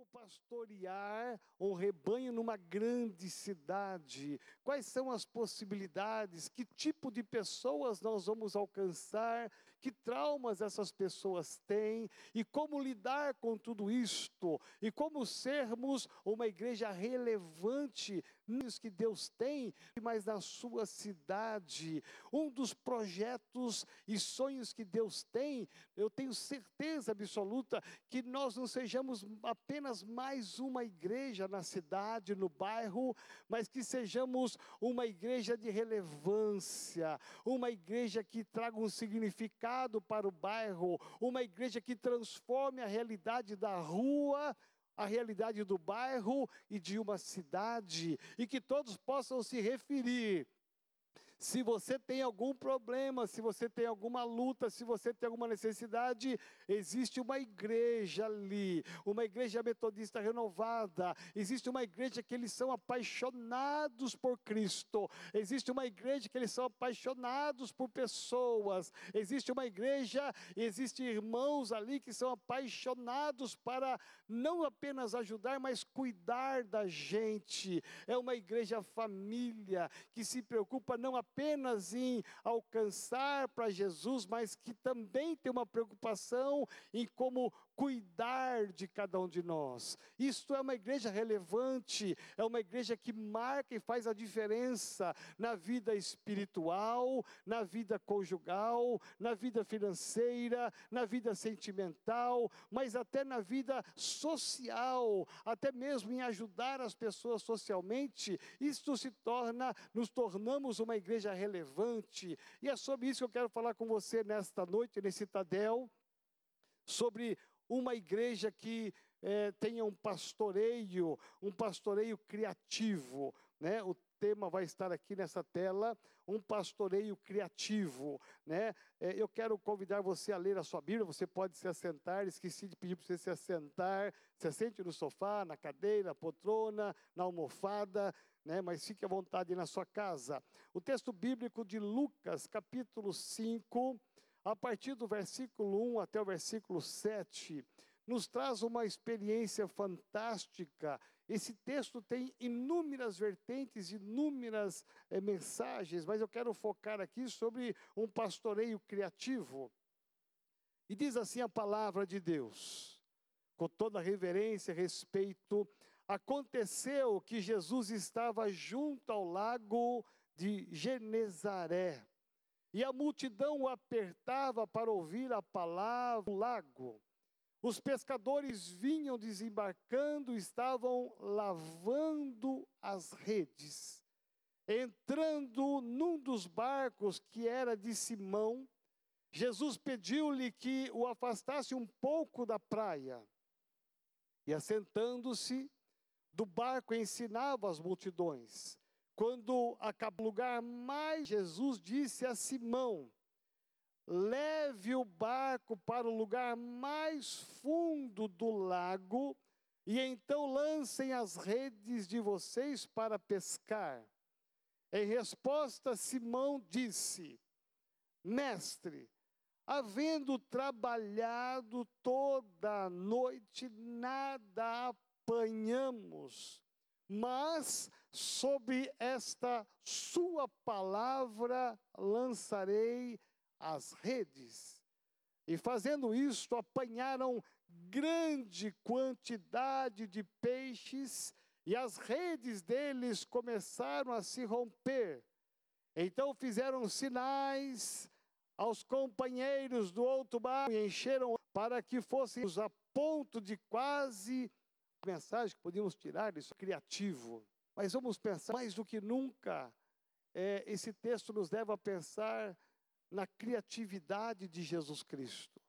Como pastorear um rebanho numa grande cidade? Quais são as possibilidades? Que tipo de pessoas nós vamos alcançar? Que traumas essas pessoas têm? E como lidar com tudo isto? E como sermos uma igreja relevante que Deus tem, mas na sua cidade? Um dos projetos e sonhos que Deus tem, eu tenho certeza absoluta que nós não sejamos apenas mais uma igreja na cidade, no bairro, mas que sejamos uma igreja de relevância, uma igreja que traga um significado para o bairro, uma igreja que transforme a realidade da rua a realidade do bairro e de uma cidade, e que todos possam se referir se você tem algum problema, se você tem alguma luta, se você tem alguma necessidade, existe uma igreja ali, uma igreja metodista renovada, existe uma igreja que eles são apaixonados por Cristo, existe uma igreja que eles são apaixonados por pessoas, existe uma igreja, existem irmãos ali que são apaixonados para não apenas ajudar, mas cuidar da gente. É uma igreja família que se preocupa não apenas apenas em alcançar para Jesus, mas que também tem uma preocupação em como cuidar de cada um de nós. Isto é uma igreja relevante, é uma igreja que marca e faz a diferença na vida espiritual, na vida conjugal, na vida financeira, na vida sentimental, mas até na vida social, até mesmo em ajudar as pessoas socialmente. Isto se torna, nos tornamos uma igreja relevante. E é sobre isso que eu quero falar com você nesta noite, nesse Tadel, sobre uma igreja que é, tenha um pastoreio, um pastoreio criativo, né? O tema vai estar aqui nessa tela, um pastoreio criativo, né? É, eu quero convidar você a ler a sua Bíblia, você pode se assentar, esqueci de pedir para você se assentar, se assente no sofá, na cadeira, na poltrona, na almofada, né? Mas fique à vontade na sua casa. O texto bíblico de Lucas, capítulo 5, a partir do versículo 1 até o versículo 7, nos traz uma experiência fantástica. Esse texto tem inúmeras vertentes, inúmeras é, mensagens, mas eu quero focar aqui sobre um pastoreio criativo. E diz assim a palavra de Deus, com toda reverência e respeito: aconteceu que Jesus estava junto ao lago de Genezaré e a multidão o apertava para ouvir a palavra do lago. Os pescadores vinham desembarcando, estavam lavando as redes. Entrando num dos barcos que era de Simão, Jesus pediu-lhe que o afastasse um pouco da praia. E assentando-se do barco, ensinava as multidões. Quando acabou o lugar mais, Jesus disse a Simão: leve o barco para o lugar mais fundo do lago, e então lancem as redes de vocês para pescar. Em resposta, Simão disse: Mestre, havendo trabalhado toda a noite, nada apanhamos mas sobre esta sua palavra lançarei as redes. E fazendo isto, apanharam grande quantidade de peixes, e as redes deles começaram a se romper. Então fizeram sinais aos companheiros do outro barco e encheram para que fôssemos a ponto de quase mensagem que podíamos tirar isso criativo. Mas vamos pensar mais do que nunca. É, esse texto nos leva a pensar na criatividade de Jesus Cristo.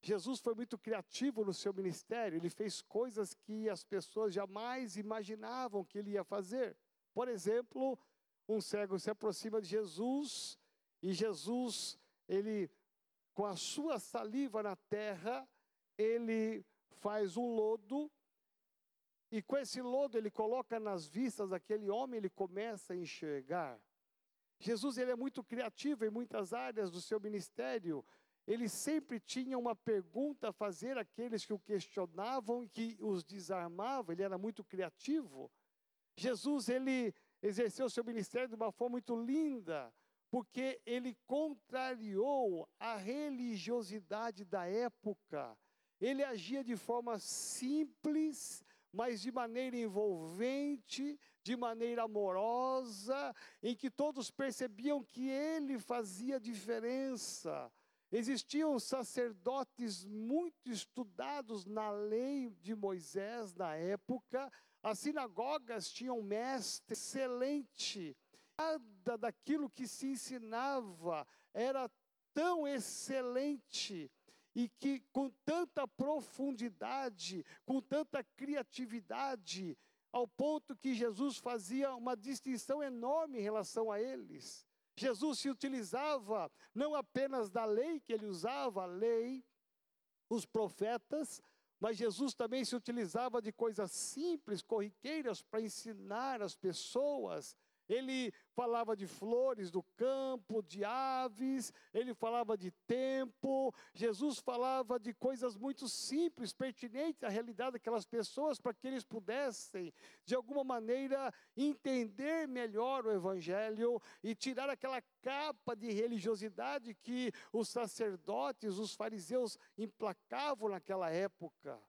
Jesus foi muito criativo no seu ministério, ele fez coisas que as pessoas jamais imaginavam que ele ia fazer. Por exemplo, um cego se aproxima de Jesus e Jesus, ele com a sua saliva na terra, ele faz um lodo e com esse lodo ele coloca nas vistas daquele homem, ele começa a enxergar. Jesus ele é muito criativo em muitas áreas do seu ministério. ele sempre tinha uma pergunta a fazer àqueles que o questionavam e que os desarmava, ele era muito criativo. Jesus, ele exerceu seu ministério de uma forma muito linda, porque ele contrariou a religiosidade da época. Ele agia de forma simples, mas de maneira envolvente, de maneira amorosa, em que todos percebiam que ele fazia diferença. Existiam sacerdotes muito estudados na lei de Moisés na época, as sinagogas tinham mestre excelente, nada daquilo que se ensinava era tão excelente e que com tanta profundidade, com tanta criatividade, ao ponto que Jesus fazia uma distinção enorme em relação a eles. Jesus se utilizava não apenas da lei que ele usava, a lei, os profetas, mas Jesus também se utilizava de coisas simples, corriqueiras, para ensinar as pessoas ele falava de flores do campo, de aves, ele falava de tempo. Jesus falava de coisas muito simples, pertinentes à realidade daquelas pessoas, para que eles pudessem, de alguma maneira, entender melhor o Evangelho e tirar aquela capa de religiosidade que os sacerdotes, os fariseus implacavam naquela época.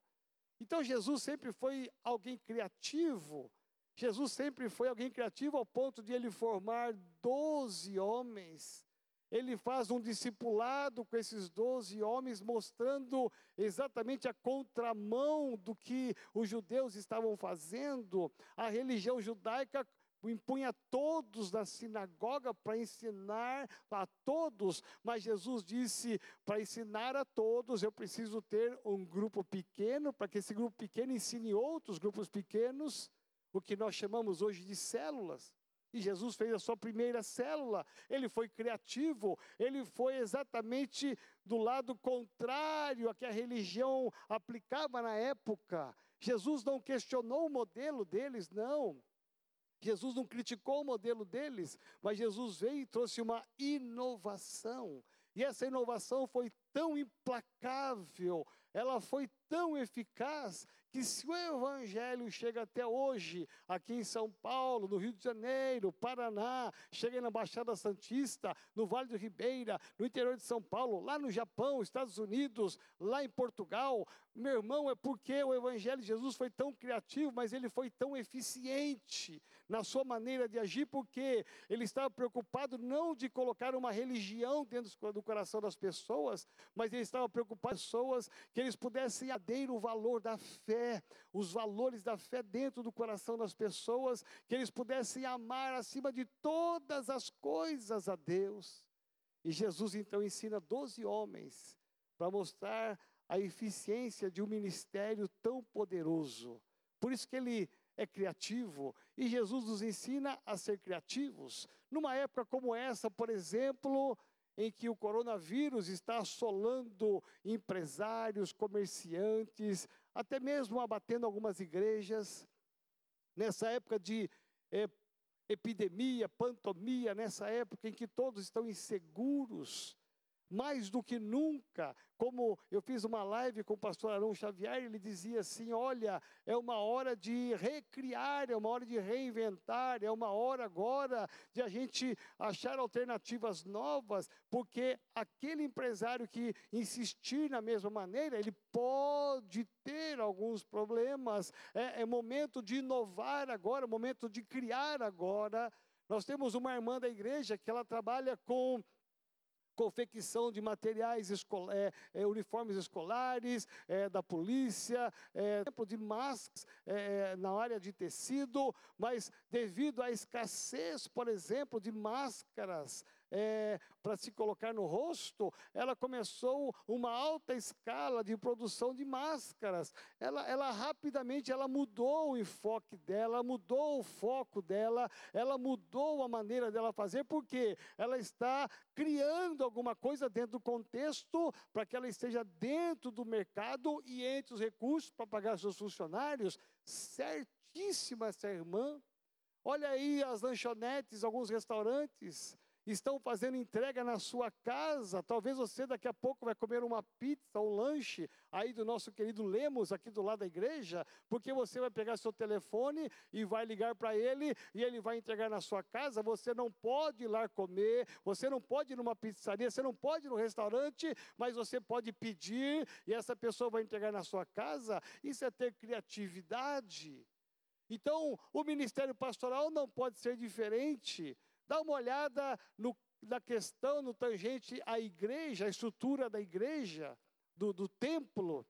Então Jesus sempre foi alguém criativo Jesus sempre foi alguém criativo ao ponto de ele formar doze homens. Ele faz um discipulado com esses doze homens, mostrando exatamente a contramão do que os judeus estavam fazendo. A religião judaica impunha todos na sinagoga para ensinar a todos, mas Jesus disse: para ensinar a todos, eu preciso ter um grupo pequeno, para que esse grupo pequeno ensine outros grupos pequenos o que nós chamamos hoje de células. E Jesus fez a sua primeira célula, ele foi criativo, ele foi exatamente do lado contrário a que a religião aplicava na época. Jesus não questionou o modelo deles, não. Jesus não criticou o modelo deles, mas Jesus veio e trouxe uma inovação. E essa inovação foi tão implacável, ela foi tão eficaz que se o evangelho chega até hoje, aqui em São Paulo, no Rio de Janeiro, Paraná, chega na Baixada Santista, no Vale do Ribeira, no interior de São Paulo, lá no Japão, Estados Unidos, lá em Portugal, meu irmão, é porque o evangelho de Jesus foi tão criativo, mas ele foi tão eficiente na sua maneira de agir, porque ele estava preocupado não de colocar uma religião dentro do coração das pessoas, mas ele estava preocupado com pessoas que eles pudessem aderir o valor da fé, os valores da fé dentro do coração das pessoas, que eles pudessem amar acima de todas as coisas a Deus. E Jesus então ensina 12 homens para mostrar a eficiência de um ministério tão poderoso. Por isso que ele é criativo e Jesus nos ensina a ser criativos. Numa época como essa, por exemplo, em que o coronavírus está assolando empresários, comerciantes, até mesmo abatendo algumas igrejas. Nessa época de é, epidemia, pandemia, nessa época em que todos estão inseguros, mais do que nunca, como eu fiz uma live com o pastor Arão Xavier, ele dizia assim: olha, é uma hora de recriar, é uma hora de reinventar, é uma hora agora de a gente achar alternativas novas, porque aquele empresário que insistir na mesma maneira, ele pode ter alguns problemas. É, é momento de inovar agora, momento de criar agora. Nós temos uma irmã da igreja que ela trabalha com confecção de materiais, é, é, uniformes escolares, é, da polícia, é, de máscaras é, na área de tecido, mas devido à escassez, por exemplo, de máscaras é, para se colocar no rosto, ela começou uma alta escala de produção de máscaras. Ela, ela rapidamente ela mudou o enfoque dela, mudou o foco dela, ela mudou a maneira dela fazer, porque ela está criando alguma coisa dentro do contexto para que ela esteja dentro do mercado e entre os recursos para pagar seus funcionários. Certíssima essa irmã. Olha aí as lanchonetes, alguns restaurantes estão fazendo entrega na sua casa. Talvez você daqui a pouco vai comer uma pizza ou um lanche aí do nosso querido Lemos, aqui do lado da igreja, porque você vai pegar seu telefone e vai ligar para ele e ele vai entregar na sua casa. Você não pode ir lá comer, você não pode ir numa pizzaria, você não pode ir no restaurante, mas você pode pedir e essa pessoa vai entregar na sua casa. Isso é ter criatividade. Então, o ministério pastoral não pode ser diferente. Dá uma olhada no, na questão, no tangente à igreja, a estrutura da igreja, do, do templo.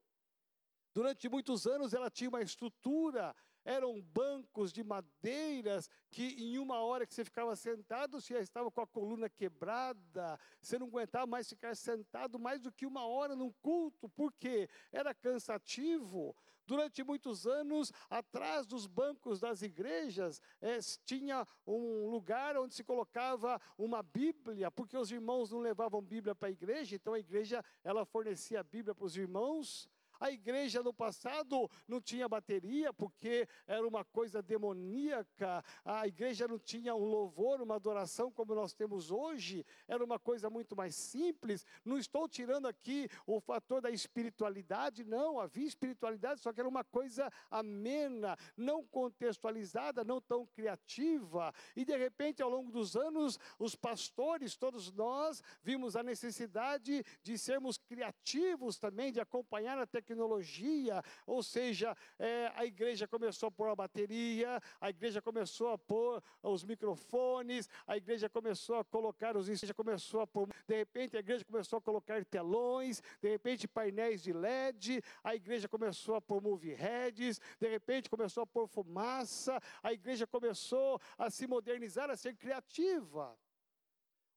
Durante muitos anos ela tinha uma estrutura, eram bancos de madeiras que em uma hora que você ficava sentado, você já estava com a coluna quebrada, você não aguentava mais ficar sentado mais do que uma hora num culto, porque era cansativo. Durante muitos anos, atrás dos bancos das igrejas, é, tinha um lugar onde se colocava uma Bíblia, porque os irmãos não levavam Bíblia para a igreja, então a igreja ela fornecia a Bíblia para os irmãos. A igreja no passado não tinha bateria, porque era uma coisa demoníaca. A igreja não tinha um louvor, uma adoração como nós temos hoje. Era uma coisa muito mais simples. Não estou tirando aqui o fator da espiritualidade, não. Havia espiritualidade, só que era uma coisa amena, não contextualizada, não tão criativa. E de repente, ao longo dos anos, os pastores, todos nós, vimos a necessidade de sermos criativos também, de acompanhar a tecnologia tecnologia, ou seja, é, a igreja começou a pôr a bateria, a igreja começou a pôr os microfones, a igreja começou a colocar os igreja começou a pôr, de repente a igreja começou a colocar telões, de repente painéis de LED, a igreja começou a pôr movie heads, de repente começou a pôr fumaça, a igreja começou a se modernizar, a ser criativa.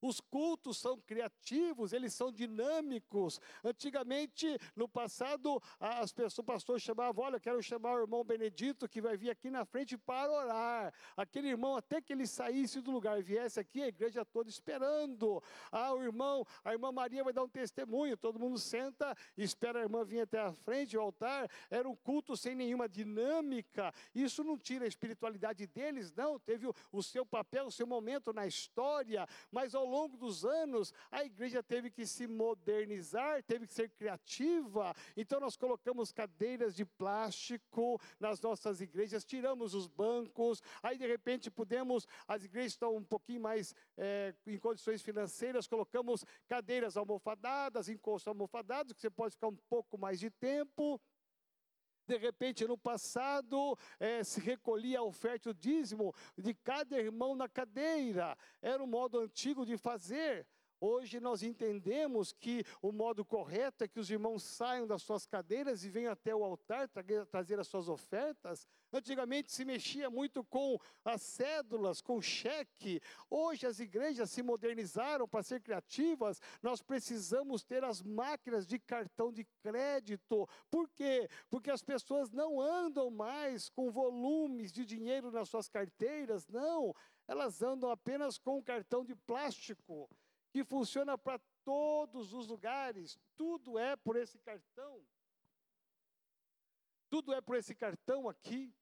Os cultos são criativos, eles são dinâmicos. Antigamente, no passado, as pessoas, o pastor chamava, olha, quero chamar o irmão Benedito que vai vir aqui na frente para orar. Aquele irmão, até que ele saísse do lugar, viesse aqui, a igreja toda esperando. Ah, o irmão, a irmã Maria vai dar um testemunho. Todo mundo senta e espera a irmã vir até a frente, o altar. Era um culto sem nenhuma dinâmica. Isso não tira a espiritualidade deles, não. Teve o, o seu papel, o seu momento na história, mas ao longo dos anos, a igreja teve que se modernizar, teve que ser criativa. Então, nós colocamos cadeiras de plástico nas nossas igrejas, tiramos os bancos, aí de repente podemos, as igrejas estão um pouquinho mais é, em condições financeiras, colocamos cadeiras almofadadas, encostos almofadados, que você pode ficar um pouco mais de tempo. De repente, no passado, é, se recolhia a oferta e o dízimo de cada irmão na cadeira. Era o modo antigo de fazer. Hoje nós entendemos que o modo correto é que os irmãos saiam das suas cadeiras e venham até o altar trazer as suas ofertas. Antigamente se mexia muito com as cédulas, com cheque. Hoje as igrejas se modernizaram para ser criativas. Nós precisamos ter as máquinas de cartão de crédito. Por quê? Porque as pessoas não andam mais com volumes de dinheiro nas suas carteiras, não. Elas andam apenas com um cartão de plástico que funciona para todos os lugares, tudo é por esse cartão. Tudo é por esse cartão aqui.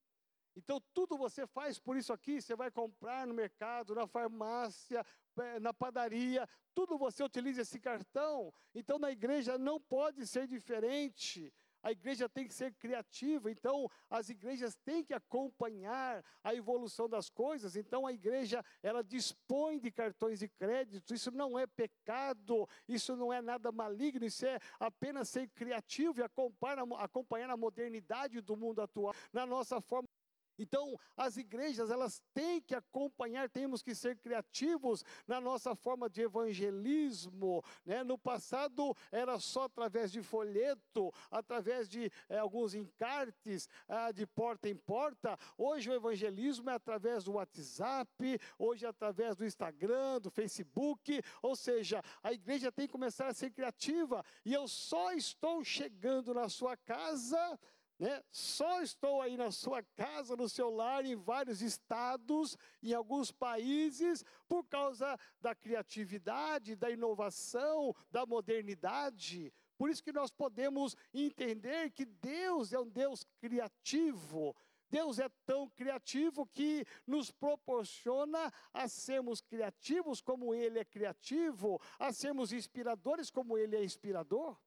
Então, tudo você faz por isso aqui. Você vai comprar no mercado, na farmácia, eh, na padaria, tudo você utiliza esse cartão. Então, na igreja não pode ser diferente a igreja tem que ser criativa, então as igrejas têm que acompanhar a evolução das coisas. Então a igreja, ela dispõe de cartões de crédito, isso não é pecado, isso não é nada maligno, isso é apenas ser criativo e acompanhar, acompanhar a modernidade do mundo atual na nossa forma então, as igrejas, elas têm que acompanhar, temos que ser criativos na nossa forma de evangelismo. Né? No passado, era só através de folheto, através de é, alguns encartes, ah, de porta em porta. Hoje, o evangelismo é através do WhatsApp, hoje é através do Instagram, do Facebook. Ou seja, a igreja tem que começar a ser criativa. E eu só estou chegando na sua casa né? Só estou aí na sua casa, no seu lar, em vários estados, em alguns países, por causa da criatividade, da inovação, da modernidade. Por isso que nós podemos entender que Deus é um Deus criativo. Deus é tão criativo que nos proporciona a sermos criativos como Ele é criativo, a sermos inspiradores como Ele é inspirador.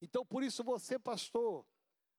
Então, por isso, você, pastor,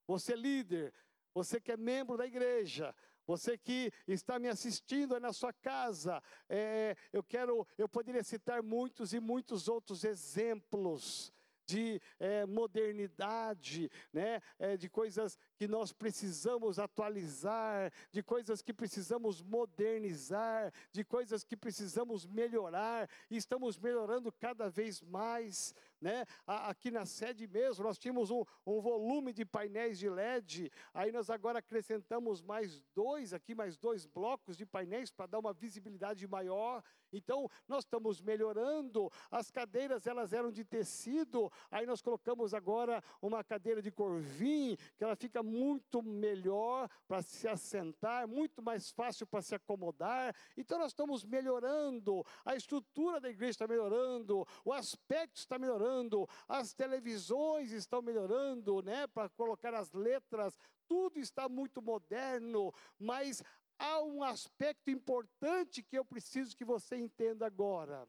você, líder, você que é membro da igreja, você que está me assistindo na sua casa, é, eu quero, eu poderia citar muitos e muitos outros exemplos de é, modernidade, né? É, de coisas que nós precisamos atualizar, de coisas que precisamos modernizar, de coisas que precisamos melhorar, e estamos melhorando cada vez mais. Né? Aqui na sede mesmo, nós tínhamos um, um volume de painéis de LED, aí nós agora acrescentamos mais dois aqui, mais dois blocos de painéis para dar uma visibilidade maior. Então, nós estamos melhorando. As cadeiras, elas eram de tecido, aí nós colocamos agora uma cadeira de corvim, que ela fica muito melhor para se assentar, muito mais fácil para se acomodar. Então, nós estamos melhorando. A estrutura da igreja está melhorando, o aspecto está melhorando, as televisões estão melhorando, né, para colocar as letras, tudo está muito moderno, mas há um aspecto importante que eu preciso que você entenda agora.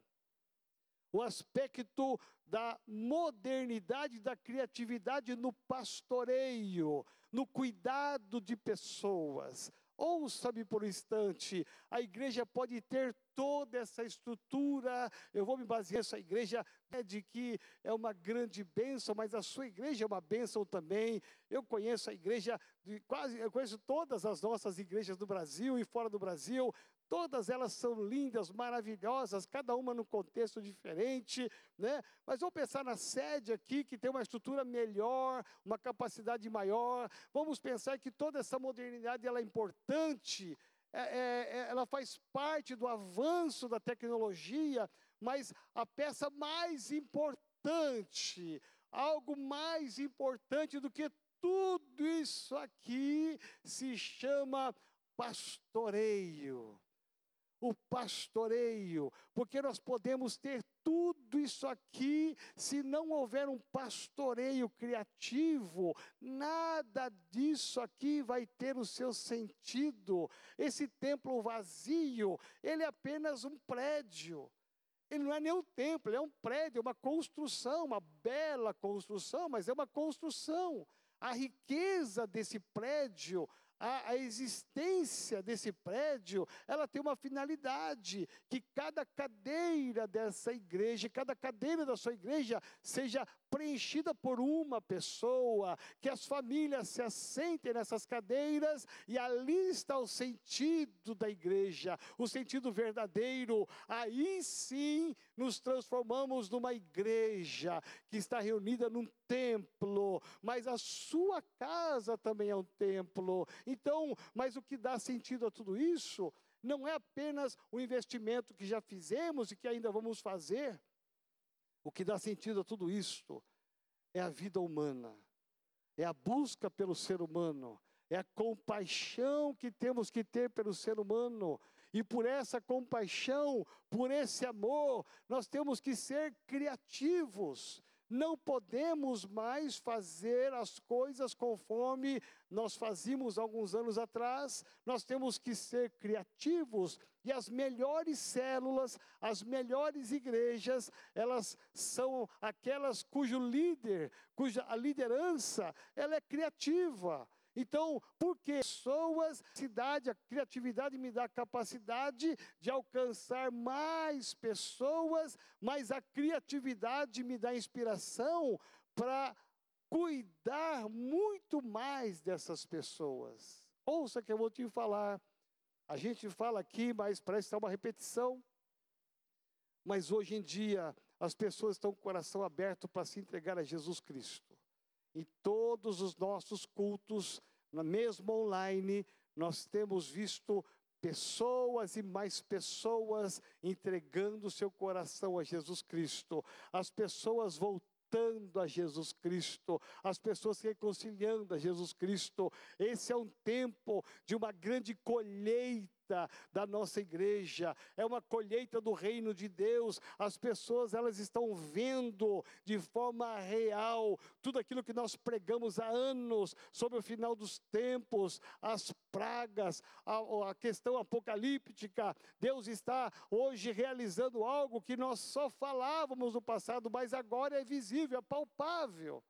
O aspecto da modernidade, da criatividade no pastoreio, no cuidado de pessoas. Ouça-me por um instante, a igreja pode ter toda essa estrutura, eu vou me basear nessa igreja é de que é uma grande bênção, mas a sua igreja é uma bênção também. Eu conheço a igreja, de quase, eu conheço todas as nossas igrejas do Brasil e fora do Brasil, Todas elas são lindas, maravilhosas, cada uma num contexto diferente, né? Mas vamos pensar na sede aqui, que tem uma estrutura melhor, uma capacidade maior. Vamos pensar que toda essa modernidade ela é importante, é, é, é ela faz parte do avanço da tecnologia, mas a peça mais importante, algo mais importante do que tudo isso aqui, se chama pastoreio o pastoreio, porque nós podemos ter tudo isso aqui, se não houver um pastoreio criativo, nada disso aqui vai ter o seu sentido. Esse templo vazio, ele é apenas um prédio. Ele não é nem um templo, ele é um prédio, é uma construção, uma bela construção, mas é uma construção. A riqueza desse prédio a, a, existência desse prédio, ela tem uma finalidade, que cada cadeira dessa igreja, cada cadeira da sua igreja seja preenchida por uma pessoa, que as famílias se assentem nessas cadeiras e ali está o sentido da igreja, o sentido verdadeiro. Aí sim nos transformamos numa igreja que está reunida num templo, mas a sua casa também é um templo. Então, mas o que dá sentido a tudo isso não é apenas o investimento que já fizemos e que ainda vamos fazer. O que dá sentido a tudo isto é a vida humana, é a busca pelo ser humano, é a compaixão que temos que ter pelo ser humano. E por essa compaixão, por esse amor, nós temos que ser criativos. Não podemos mais fazer as coisas conforme nós fazíamos alguns anos atrás. Nós temos que ser criativos e as melhores células, as melhores igrejas, elas são aquelas cujo líder, cuja a liderança, ela é criativa. Então, porque pessoas, cidade, a criatividade me dá a capacidade de alcançar mais pessoas, mas a criatividade me dá inspiração para cuidar muito mais dessas pessoas. Ouça que eu vou te falar. A gente fala aqui, mas parece estar uma repetição. Mas hoje em dia, as pessoas estão com o coração aberto para se entregar a Jesus Cristo. Em todos os nossos cultos, mesmo online, nós temos visto pessoas e mais pessoas entregando seu coração a Jesus Cristo, as pessoas voltando a Jesus Cristo, as pessoas reconciliando a Jesus Cristo. Esse é um tempo de uma grande colheita colheita da nossa igreja, é uma colheita do reino de Deus. As pessoas elas estão vendo de forma real tudo aquilo que nós pregamos há anos sobre o final dos tempos, as pragas, a, a questão apocalíptica. Deus está hoje realizando algo que nós só falávamos no passado, mas agora é visível, é palpável.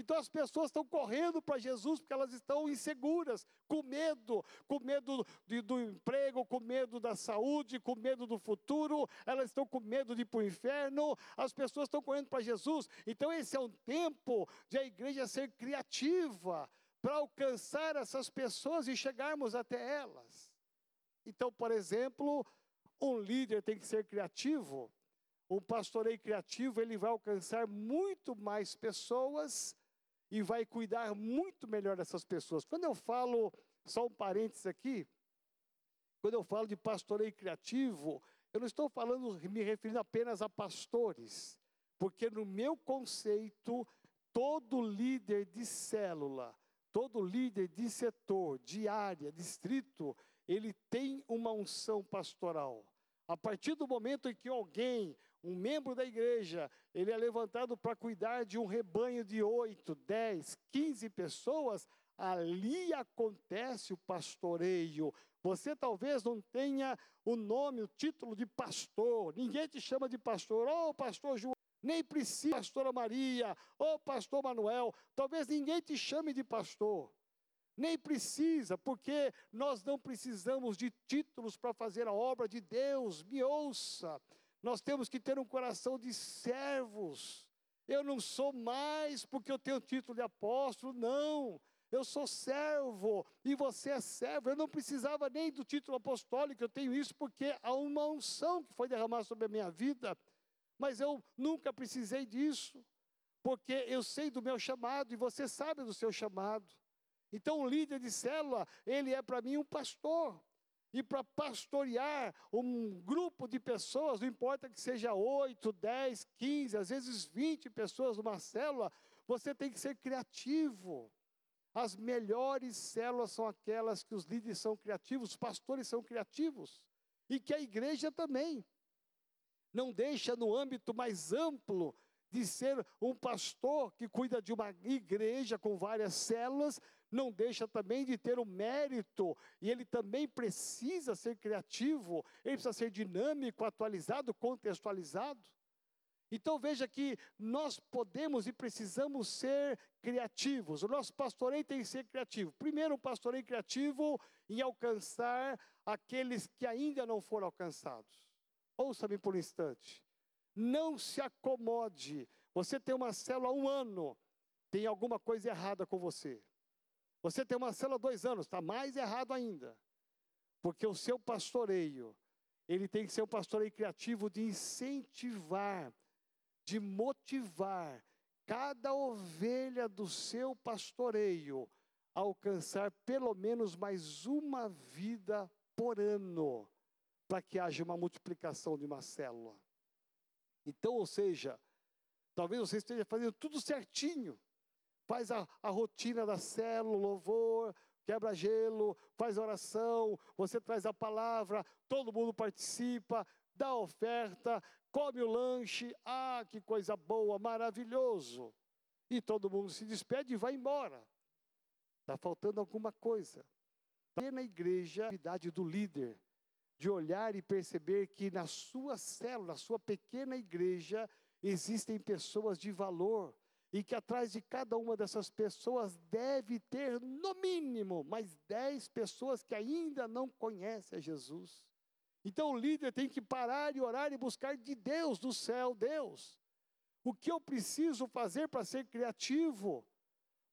Então as pessoas estão correndo para Jesus porque elas estão inseguras, com medo, com medo de, do emprego, com medo da saúde, com medo do futuro, elas estão com medo de ir para o inferno, as pessoas estão correndo para Jesus. Então esse é um tempo de a igreja ser criativa para alcançar essas pessoas e chegarmos até elas. Então, por exemplo, um líder tem que ser criativo. Um pastoreio criativo, ele vai alcançar muito mais pessoas e vai cuidar muito melhor dessas pessoas. Quando eu falo, só um parênteses aqui, quando eu falo de pastoreio criativo, eu não estou falando, me referindo apenas a pastores, porque no meu conceito, todo líder de célula, todo líder de setor, de área, distrito, ele tem uma unção pastoral. A partir do momento em que alguém, um membro da igreja, ele é levantado para cuidar de um rebanho de 8, 10, 15 pessoas, ali acontece o pastoreio. Você talvez não tenha o nome, o título de pastor, ninguém te chama de pastor, oh, pastor João, nem precisa, pastora Maria, ô oh, pastor Manuel, talvez ninguém te chame de pastor. Nem precisa, porque nós não precisamos de títulos para fazer a obra de Deus. Me ouça. Nós temos que ter um coração de servos. Eu não sou mais porque eu tenho título de apóstolo, não. Eu sou servo e você é servo. Eu não precisava nem do título apostólico, eu tenho isso porque há uma unção que foi derramada sobre a minha vida. Mas eu nunca precisei disso, porque eu sei do meu chamado e você sabe do seu chamado. Então, o líder de célula, ele é para mim um pastor. E para pastorear um grupo de pessoas, não importa que seja 8, 10, 15, às vezes 20 pessoas numa célula, você tem que ser criativo. As melhores células são aquelas que os líderes são criativos, os pastores são criativos. E que a igreja também. Não deixa no âmbito mais amplo de ser um pastor que cuida de uma igreja com várias células, não deixa também de ter o mérito, e ele também precisa ser criativo, ele precisa ser dinâmico, atualizado, contextualizado. Então veja que nós podemos e precisamos ser criativos. O nosso pastoreio tem que ser criativo. Primeiro, um pastoreio criativo em alcançar aqueles que ainda não foram alcançados. Ouça-me por um instante. Não se acomode. Você tem uma célula há um ano, tem alguma coisa errada com você. Você tem uma célula dois anos, está mais errado ainda. Porque o seu pastoreio, ele tem que ser um pastoreio criativo de incentivar, de motivar cada ovelha do seu pastoreio a alcançar pelo menos mais uma vida por ano, para que haja uma multiplicação de uma célula. Então, ou seja, talvez você esteja fazendo tudo certinho, faz a, a rotina da célula, louvor, quebra gelo, faz oração, você traz a palavra, todo mundo participa, dá oferta, come o lanche, ah, que coisa boa, maravilhoso. E todo mundo se despede e vai embora. Está faltando alguma coisa. Tá na igreja, a atividade do líder, de olhar e perceber que na sua célula, na sua pequena igreja, existem pessoas de valor, e que atrás de cada uma dessas pessoas deve ter, no mínimo, mais dez pessoas que ainda não conhecem a Jesus. Então o líder tem que parar e orar e buscar de Deus, do céu, Deus. O que eu preciso fazer para ser criativo?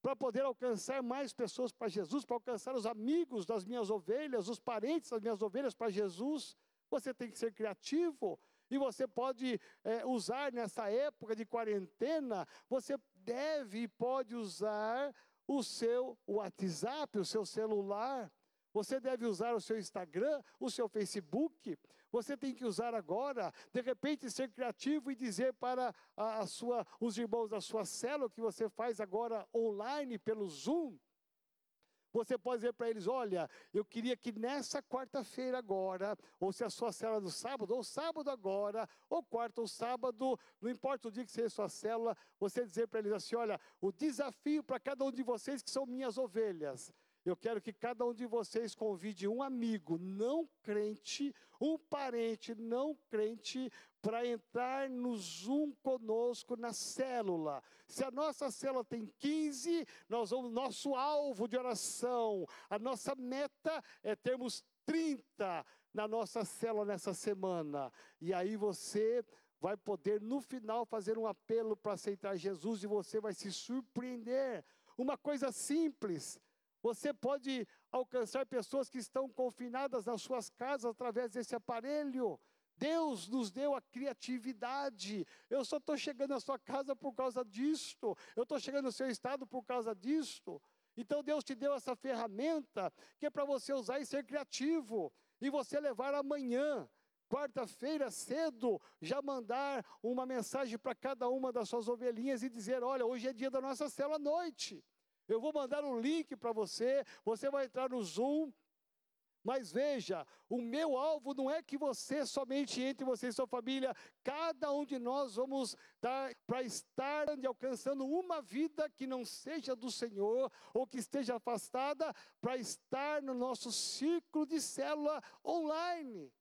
Para poder alcançar mais pessoas para Jesus, para alcançar os amigos das minhas ovelhas, os parentes das minhas ovelhas para Jesus? Você tem que ser criativo. E você pode é, usar nessa época de quarentena, você deve e pode usar o seu WhatsApp, o seu celular. Você deve usar o seu Instagram, o seu Facebook. Você tem que usar agora, de repente, ser criativo e dizer para a, a sua, os irmãos da sua célula que você faz agora online pelo Zoom. Você pode dizer para eles: olha, eu queria que nessa quarta-feira agora, ou se a sua célula do sábado, ou sábado agora, ou quarta ou sábado, não importa o dia que seja a sua célula, você dizer para eles assim: olha, o desafio para cada um de vocês que são minhas ovelhas. Eu quero que cada um de vocês convide um amigo não crente, um parente não crente, para entrar no Zoom conosco na célula. Se a nossa célula tem 15, nós vamos, nosso alvo de oração, a nossa meta é termos 30 na nossa célula nessa semana. E aí você vai poder no final fazer um apelo para aceitar Jesus e você vai se surpreender. Uma coisa simples, você pode alcançar pessoas que estão confinadas nas suas casas através desse aparelho. Deus nos deu a criatividade. Eu só estou chegando na sua casa por causa disto. Eu estou chegando no seu estado por causa disto. Então Deus te deu essa ferramenta que é para você usar e ser criativo. E você levar amanhã, quarta-feira cedo, já mandar uma mensagem para cada uma das suas ovelhinhas e dizer: olha, hoje é dia da nossa célula à noite. Eu vou mandar um link para você, você vai entrar no Zoom. Mas veja, o meu alvo não é que você somente entre você e sua família, cada um de nós vamos dar para estar alcançando uma vida que não seja do Senhor ou que esteja afastada, para estar no nosso ciclo de célula online.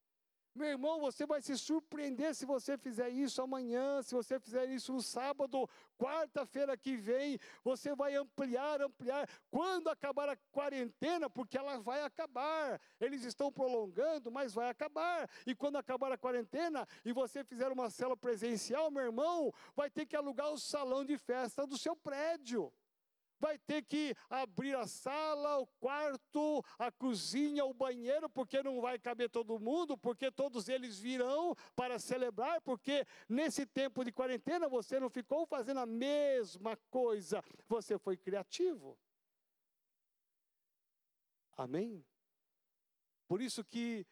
Meu irmão, você vai se surpreender se você fizer isso amanhã, se você fizer isso no sábado, quarta-feira que vem, você vai ampliar, ampliar. Quando acabar a quarentena, porque ela vai acabar, eles estão prolongando, mas vai acabar. E quando acabar a quarentena e você fizer uma célula presencial, meu irmão, vai ter que alugar o salão de festa do seu prédio vai ter que abrir a sala, o quarto, a cozinha, o banheiro, porque não vai caber todo mundo, porque todos eles virão para celebrar, porque nesse tempo de quarentena você não ficou fazendo a mesma coisa, você foi criativo. Amém? Por isso que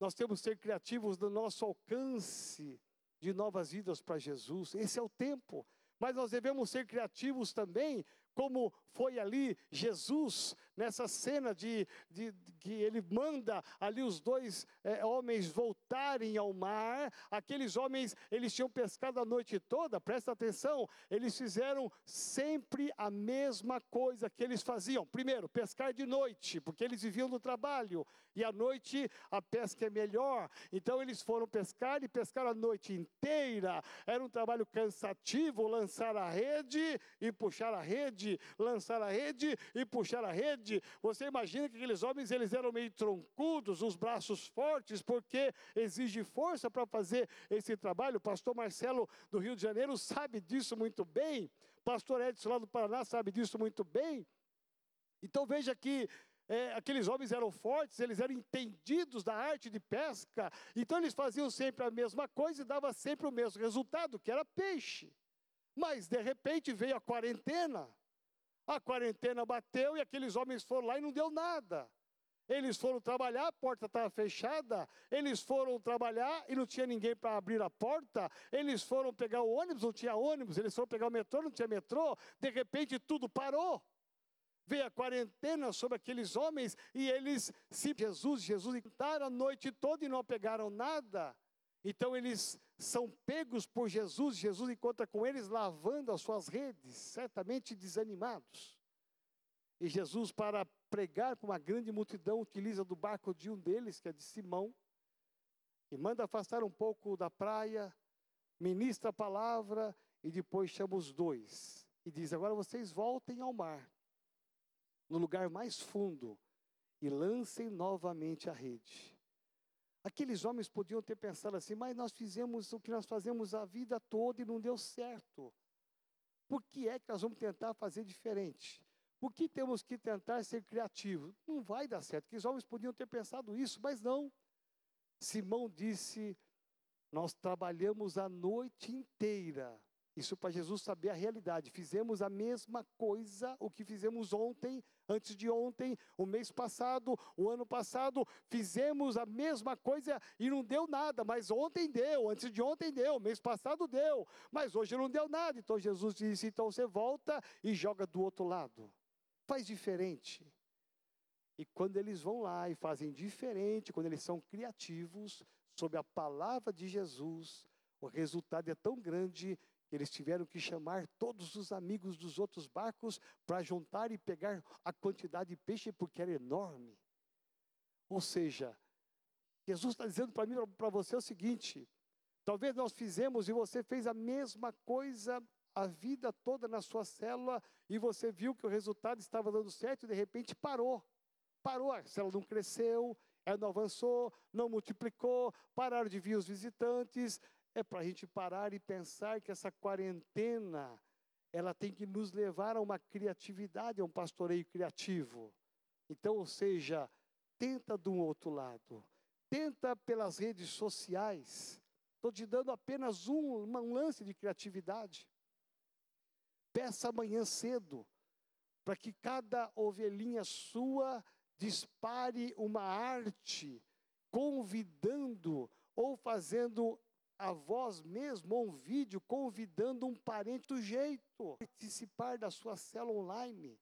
nós temos que ser criativos no nosso alcance de novas vidas para Jesus. Esse é o tempo. Mas nós devemos ser criativos também como foi ali Jesus, nessa cena de, de, de que ele manda ali os dois é, homens voltarem ao mar. Aqueles homens, eles tinham pescado a noite toda, presta atenção, eles fizeram sempre a mesma coisa que eles faziam. Primeiro, pescar de noite, porque eles viviam do trabalho, e à noite a pesca é melhor. Então eles foram pescar e pescaram a noite inteira. Era um trabalho cansativo lançar a rede e puxar a rede rede, lançar a rede e puxar a rede. Você imagina que aqueles homens eles eram meio troncudos, os braços fortes, porque exige força para fazer esse trabalho. O pastor Marcelo do Rio de Janeiro sabe disso muito bem. Pastor Edson lá do Paraná sabe disso muito bem. Então veja que é, aqueles homens eram fortes, eles eram entendidos da arte de pesca, então eles faziam sempre a mesma coisa e dava sempre o mesmo resultado, que era peixe. Mas de repente veio a quarentena, a quarentena bateu e aqueles homens foram lá e não deu nada. Eles foram trabalhar, a porta estava fechada. Eles foram trabalhar e não tinha ninguém para abrir a porta. Eles foram pegar o ônibus, não tinha ônibus. Eles foram pegar o metrô, não tinha metrô. De repente tudo parou. Veio a quarentena sobre aqueles homens e eles, se Jesus, Jesus, entraram a noite toda e não pegaram nada. Então eles são pegos por Jesus, Jesus encontra com eles lavando as suas redes, certamente desanimados. E Jesus, para pregar para uma grande multidão, utiliza do barco de um deles, que é de Simão, e manda afastar um pouco da praia, ministra a palavra e depois chama os dois e diz: Agora vocês voltem ao mar, no lugar mais fundo, e lancem novamente a rede. Aqueles homens podiam ter pensado assim, mas nós fizemos o que nós fazemos a vida toda e não deu certo. Por que é que nós vamos tentar fazer diferente? Por que temos que tentar ser criativos? Não vai dar certo. Aqueles homens podiam ter pensado isso, mas não. Simão disse: Nós trabalhamos a noite inteira isso para Jesus saber a realidade. Fizemos a mesma coisa, o que fizemos ontem, antes de ontem, o mês passado, o ano passado, fizemos a mesma coisa e não deu nada, mas ontem deu, antes de ontem deu, mês passado deu, mas hoje não deu nada. Então Jesus disse: então você volta e joga do outro lado. Faz diferente. E quando eles vão lá e fazem diferente, quando eles são criativos, sob a palavra de Jesus, o resultado é tão grande eles tiveram que chamar todos os amigos dos outros barcos para juntar e pegar a quantidade de peixe, porque era enorme. Ou seja, Jesus está dizendo para mim, para você o seguinte: talvez nós fizemos e você fez a mesma coisa a vida toda na sua célula e você viu que o resultado estava dando certo e de repente parou. Parou, a célula não cresceu, ela não avançou, não multiplicou, pararam de vir os visitantes. É para a gente parar e pensar que essa quarentena, ela tem que nos levar a uma criatividade, a um pastoreio criativo. Então, ou seja, tenta do outro lado, tenta pelas redes sociais. Estou te dando apenas um, um lance de criatividade. Peça amanhã cedo, para que cada ovelhinha sua dispare uma arte, convidando ou fazendo a voz mesmo, ou um vídeo, convidando um parente do jeito, participar da sua célula online.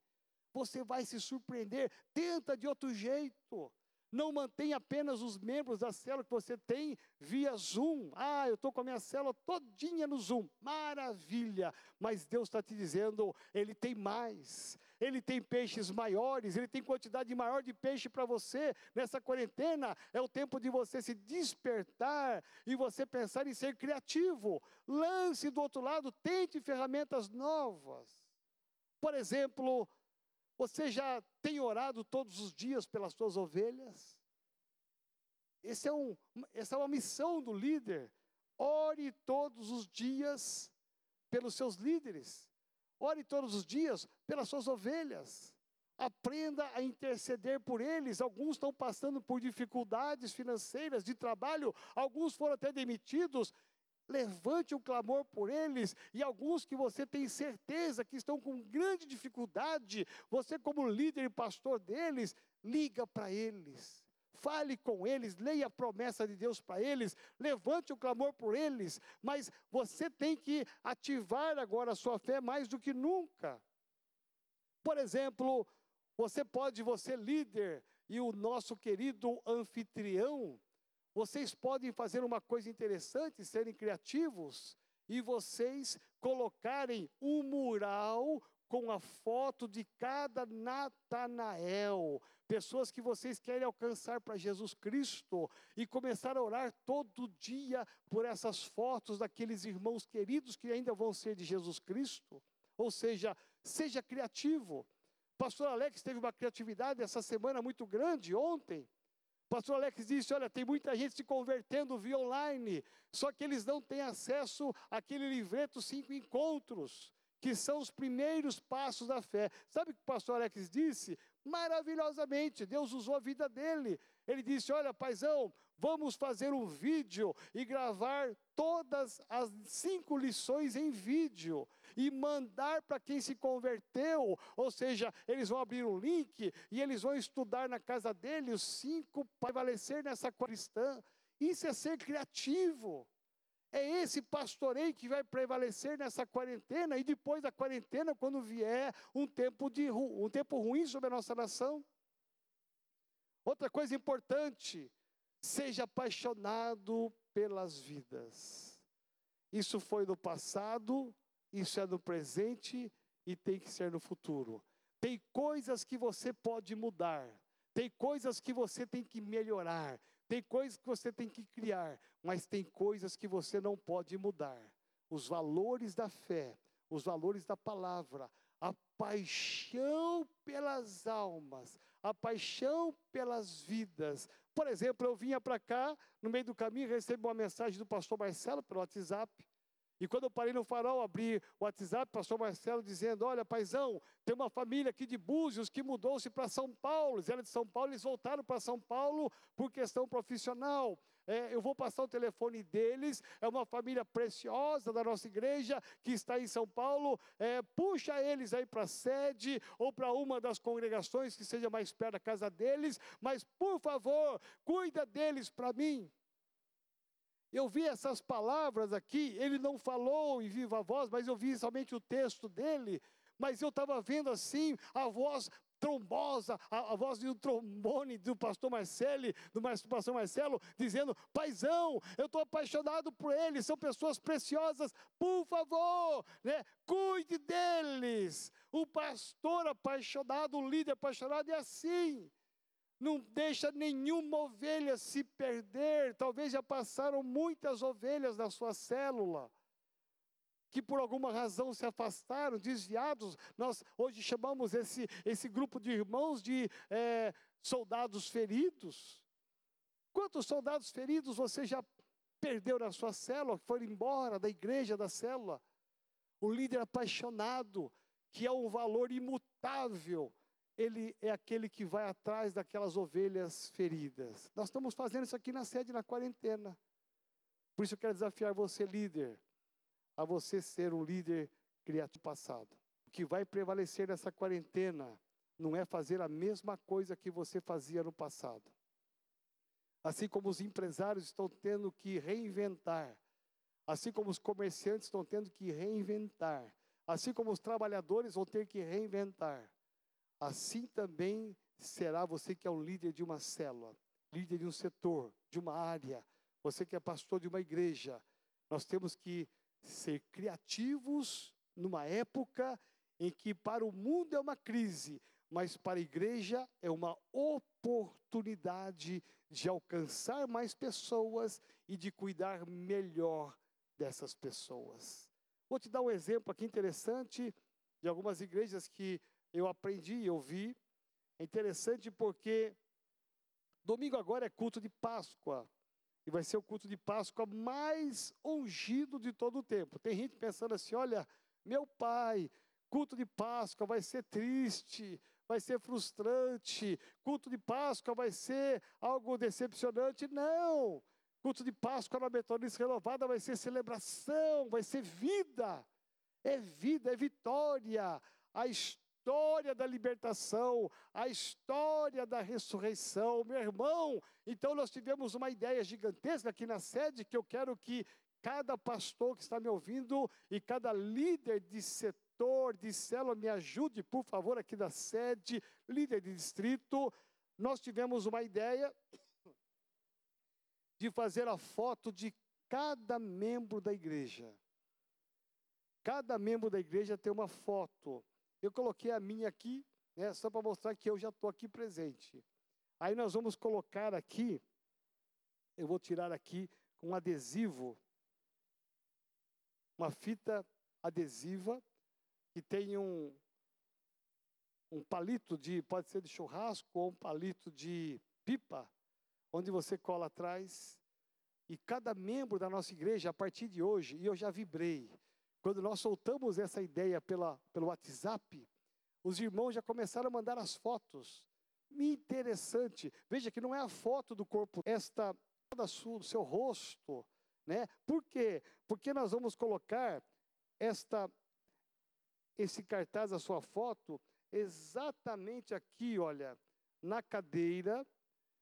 Você vai se surpreender. Tenta de outro jeito. Não mantém apenas os membros da célula que você tem via Zoom. Ah, eu estou com a minha célula todinha no Zoom. Maravilha! Mas Deus está te dizendo, Ele tem mais. Ele tem peixes maiores, Ele tem quantidade maior de peixe para você. Nessa quarentena é o tempo de você se despertar e você pensar em ser criativo. Lance do outro lado, tente ferramentas novas. Por exemplo, você já tem orado todos os dias pelas suas ovelhas? É um, essa é uma missão do líder. Ore todos os dias pelos seus líderes. Ore todos os dias pelas suas ovelhas. Aprenda a interceder por eles. Alguns estão passando por dificuldades financeiras, de trabalho, alguns foram até demitidos. Levante o clamor por eles e alguns que você tem certeza que estão com grande dificuldade, você como líder e pastor deles, liga para eles. Fale com eles, leia a promessa de Deus para eles, levante o clamor por eles, mas você tem que ativar agora a sua fé mais do que nunca. Por exemplo, você pode, você líder e o nosso querido anfitrião, vocês podem fazer uma coisa interessante, serem criativos, e vocês colocarem um mural com a foto de cada Natanael, pessoas que vocês querem alcançar para Jesus Cristo, e começar a orar todo dia por essas fotos daqueles irmãos queridos que ainda vão ser de Jesus Cristo. Ou seja, seja criativo. Pastor Alex teve uma criatividade essa semana muito grande, ontem. Pastor Alex disse: Olha, tem muita gente se convertendo via online, só que eles não têm acesso àquele livreto Cinco Encontros, que são os primeiros passos da fé. Sabe o que o pastor Alex disse? Maravilhosamente, Deus usou a vida dele. Ele disse: Olha, paizão, vamos fazer um vídeo e gravar todas as cinco lições em vídeo e mandar para quem se converteu, ou seja, eles vão abrir um link e eles vão estudar na casa dele os cinco para prevalecer nessa cristã. Isso é ser criativo. É esse pastoreio que vai prevalecer nessa quarentena e depois da quarentena, quando vier um tempo, de, um tempo ruim sobre a nossa nação. Outra coisa importante, seja apaixonado pelas vidas. Isso foi no passado, isso é no presente e tem que ser no futuro. Tem coisas que você pode mudar, tem coisas que você tem que melhorar, tem coisas que você tem que criar, mas tem coisas que você não pode mudar. Os valores da fé, os valores da palavra, a paixão pelas almas, a paixão pelas vidas. Por exemplo, eu vinha para cá, no meio do caminho, recebi uma mensagem do pastor Marcelo pelo WhatsApp. E quando eu parei no farol, abri o WhatsApp, pastor Marcelo dizendo: Olha, paizão, tem uma família aqui de Búzios que mudou-se para São Paulo. Eles eram de São Paulo, eles voltaram para São Paulo por questão profissional. É, eu vou passar o telefone deles. É uma família preciosa da nossa igreja que está em São Paulo. É, puxa eles aí para a sede ou para uma das congregações que seja mais perto da casa deles. Mas, por favor, cuida deles para mim. Eu vi essas palavras aqui, ele não falou em viva voz, mas eu vi somente o texto dele, mas eu estava vendo assim, a voz trombosa, a, a voz do trombone do pastor Marcelo, do pastor Marcelo, dizendo: Paizão, eu estou apaixonado por ele, são pessoas preciosas, por favor, né, cuide deles. O pastor apaixonado, o líder apaixonado é assim não deixa nenhuma ovelha se perder. Talvez já passaram muitas ovelhas na sua célula, que por alguma razão se afastaram, desviados. Nós hoje chamamos esse, esse grupo de irmãos de é, soldados feridos. Quantos soldados feridos você já perdeu na sua célula, foram embora da igreja, da célula? O líder apaixonado, que é um valor imutável ele é aquele que vai atrás daquelas ovelhas feridas. Nós estamos fazendo isso aqui na sede na quarentena. Por isso eu quero desafiar você, líder, a você ser um líder criativo passado. O que vai prevalecer nessa quarentena não é fazer a mesma coisa que você fazia no passado. Assim como os empresários estão tendo que reinventar, assim como os comerciantes estão tendo que reinventar, assim como os trabalhadores vão ter que reinventar assim também será você que é um líder de uma célula, líder de um setor, de uma área, você que é pastor de uma igreja. Nós temos que ser criativos numa época em que para o mundo é uma crise, mas para a igreja é uma oportunidade de alcançar mais pessoas e de cuidar melhor dessas pessoas. Vou te dar um exemplo aqui interessante de algumas igrejas que eu aprendi, eu vi. É interessante porque domingo agora é culto de Páscoa. E vai ser o culto de Páscoa mais ungido de todo o tempo. Tem gente pensando assim: olha, meu pai, culto de Páscoa vai ser triste, vai ser frustrante, culto de Páscoa vai ser algo decepcionante. Não! Culto de Páscoa na Metodista Renovada vai ser celebração, vai ser vida. É vida, é vitória. A história história da libertação, a história da ressurreição. Meu irmão, então nós tivemos uma ideia gigantesca aqui na sede que eu quero que cada pastor que está me ouvindo e cada líder de setor, de célula, me ajude, por favor, aqui da sede, líder de distrito. Nós tivemos uma ideia de fazer a foto de cada membro da igreja. Cada membro da igreja tem uma foto. Eu coloquei a minha aqui, né, só para mostrar que eu já estou aqui presente. Aí nós vamos colocar aqui, eu vou tirar aqui um adesivo, uma fita adesiva que tem um, um palito de, pode ser de churrasco ou um palito de pipa, onde você cola atrás. E cada membro da nossa igreja, a partir de hoje, e eu já vibrei, quando nós soltamos essa ideia pela, pelo WhatsApp, os irmãos já começaram a mandar as fotos. Interessante. Veja que não é a foto do corpo, esta do seu rosto, né? Por quê? Porque nós vamos colocar esta esse cartaz a sua foto exatamente aqui, olha, na cadeira,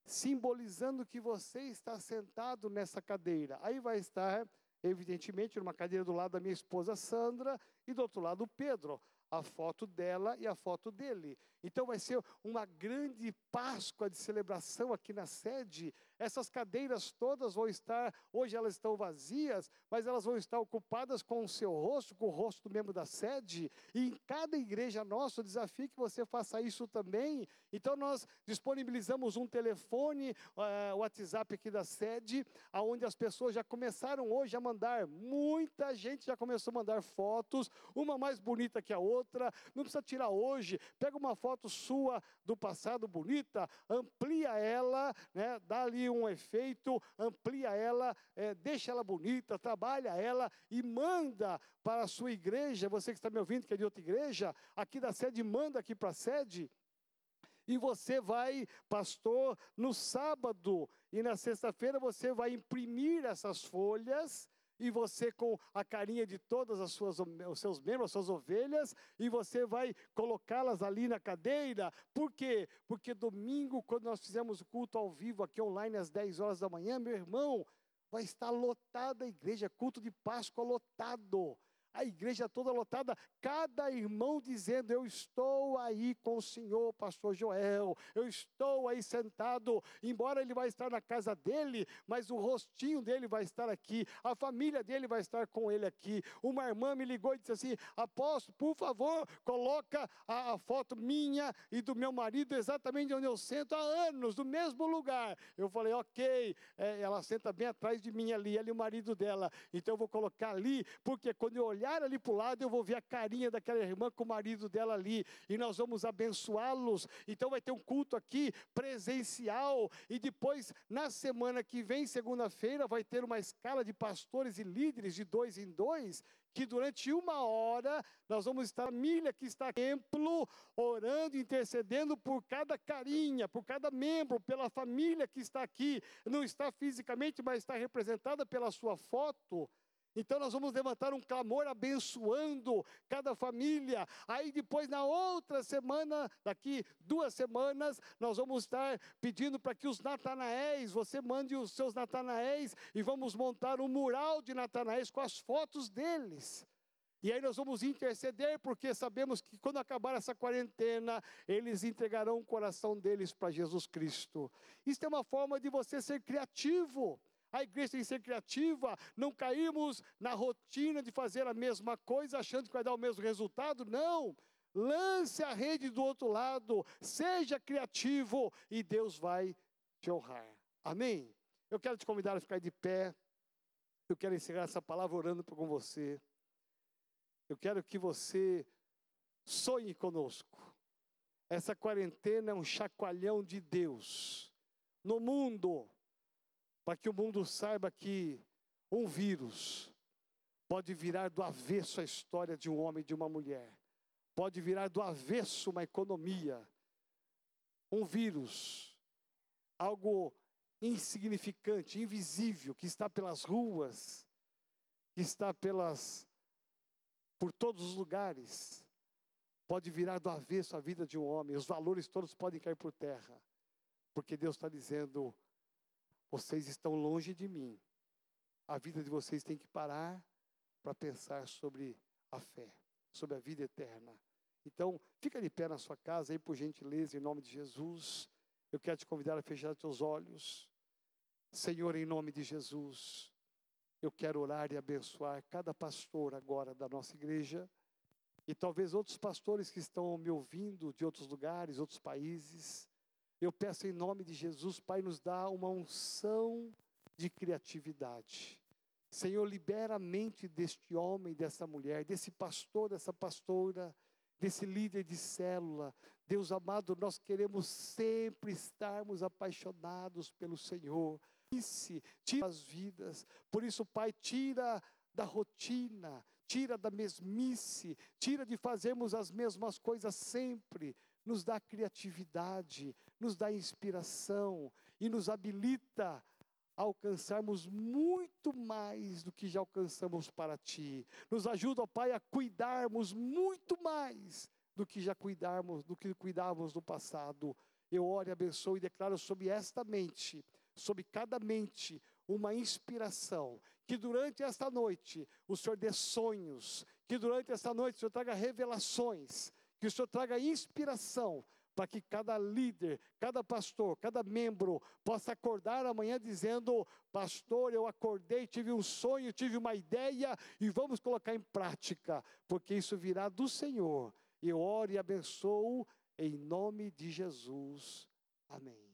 simbolizando que você está sentado nessa cadeira. Aí vai estar evidentemente, numa cadeira do lado da minha esposa Sandra e do outro lado o Pedro a foto dela e a foto dele. Então vai ser uma grande Páscoa de celebração aqui na sede. Essas cadeiras todas vão estar, hoje elas estão vazias, mas elas vão estar ocupadas com o seu rosto, com o rosto do membro da sede. E em cada igreja nossa, o desafio é que você faça isso também. Então nós disponibilizamos um telefone, uh, WhatsApp aqui da sede, aonde as pessoas já começaram hoje a mandar. Muita gente já começou a mandar fotos, uma mais bonita que a outra, não precisa tirar hoje, pega uma foto sua do passado bonita, amplia ela, né, dá ali um efeito, amplia ela, é, deixa ela bonita, trabalha ela e manda para a sua igreja, você que está me ouvindo, que é de outra igreja, aqui da sede, manda aqui para a sede, e você vai, pastor, no sábado e na sexta-feira você vai imprimir essas folhas e você com a carinha de todas as suas, os seus membros, as suas ovelhas, e você vai colocá-las ali na cadeira. Por quê? Porque domingo, quando nós fizemos o culto ao vivo aqui online às 10 horas da manhã, meu irmão, vai estar lotada a igreja, culto de Páscoa lotado. A igreja toda lotada, cada irmão dizendo: Eu estou aí com o Senhor, Pastor Joel, eu estou aí sentado, embora ele vai estar na casa dele, mas o rostinho dele vai estar aqui, a família dele vai estar com ele aqui. Uma irmã me ligou e disse assim: Apóstolo, por favor, coloca a, a foto minha e do meu marido exatamente onde eu sento há anos, no mesmo lugar. Eu falei: Ok, é, ela senta bem atrás de mim ali, ali o marido dela, então eu vou colocar ali, porque quando eu olhar ali para o lado, eu vou ver a carinha daquela irmã com o marido dela ali, e nós vamos abençoá-los. Então vai ter um culto aqui presencial, e depois, na semana que vem, segunda-feira, vai ter uma escala de pastores e líderes de dois em dois, que durante uma hora nós vamos estar, a família que está no templo, orando, intercedendo por cada carinha, por cada membro, pela família que está aqui, não está fisicamente, mas está representada pela sua foto. Então nós vamos levantar um clamor abençoando cada família. Aí depois, na outra semana, daqui duas semanas, nós vamos estar pedindo para que os Natanaéis, você mande os seus Natanaéis e vamos montar um mural de Natanaéis com as fotos deles. E aí nós vamos interceder, porque sabemos que quando acabar essa quarentena, eles entregarão o coração deles para Jesus Cristo. Isso é uma forma de você ser criativo. A igreja tem que ser criativa, não cairmos na rotina de fazer a mesma coisa achando que vai dar o mesmo resultado. Não. Lance a rede do outro lado, seja criativo e Deus vai te honrar. Amém? Eu quero te convidar a ficar de pé. Eu quero encerrar essa palavra orando com você. Eu quero que você sonhe conosco. Essa quarentena é um chacoalhão de Deus no mundo para que o mundo saiba que um vírus pode virar do avesso a história de um homem e de uma mulher, pode virar do avesso uma economia. Um vírus, algo insignificante, invisível, que está pelas ruas, que está pelas por todos os lugares, pode virar do avesso a vida de um homem, os valores todos podem cair por terra, porque Deus está dizendo: vocês estão longe de mim. A vida de vocês tem que parar para pensar sobre a fé, sobre a vida eterna. Então, fica de pé na sua casa aí, por gentileza, em nome de Jesus. Eu quero te convidar a fechar teus olhos. Senhor, em nome de Jesus, eu quero orar e abençoar cada pastor agora da nossa igreja e talvez outros pastores que estão me ouvindo de outros lugares, outros países. Eu peço em nome de Jesus, Pai, nos dá uma unção de criatividade. Senhor, libera a mente deste homem, dessa mulher, desse pastor, dessa pastora, desse líder de célula. Deus amado, nós queremos sempre estarmos apaixonados pelo Senhor. Tira as vidas. Por isso, Pai, tira da rotina, tira da mesmice, tira de fazermos as mesmas coisas sempre nos dá criatividade, nos dá inspiração e nos habilita a alcançarmos muito mais do que já alcançamos para ti. Nos ajuda, ó Pai, a cuidarmos muito mais do que já cuidarmos, do que cuidávamos no passado. Eu oro e abençoo e declaro sobre esta mente, sobre cada mente, uma inspiração. Que durante esta noite o Senhor dê sonhos, que durante esta noite o Senhor traga revelações, que o Senhor traga inspiração para que cada líder, cada pastor, cada membro possa acordar amanhã dizendo: Pastor, eu acordei, tive um sonho, tive uma ideia e vamos colocar em prática, porque isso virá do Senhor. Eu oro e abençoo em nome de Jesus. Amém.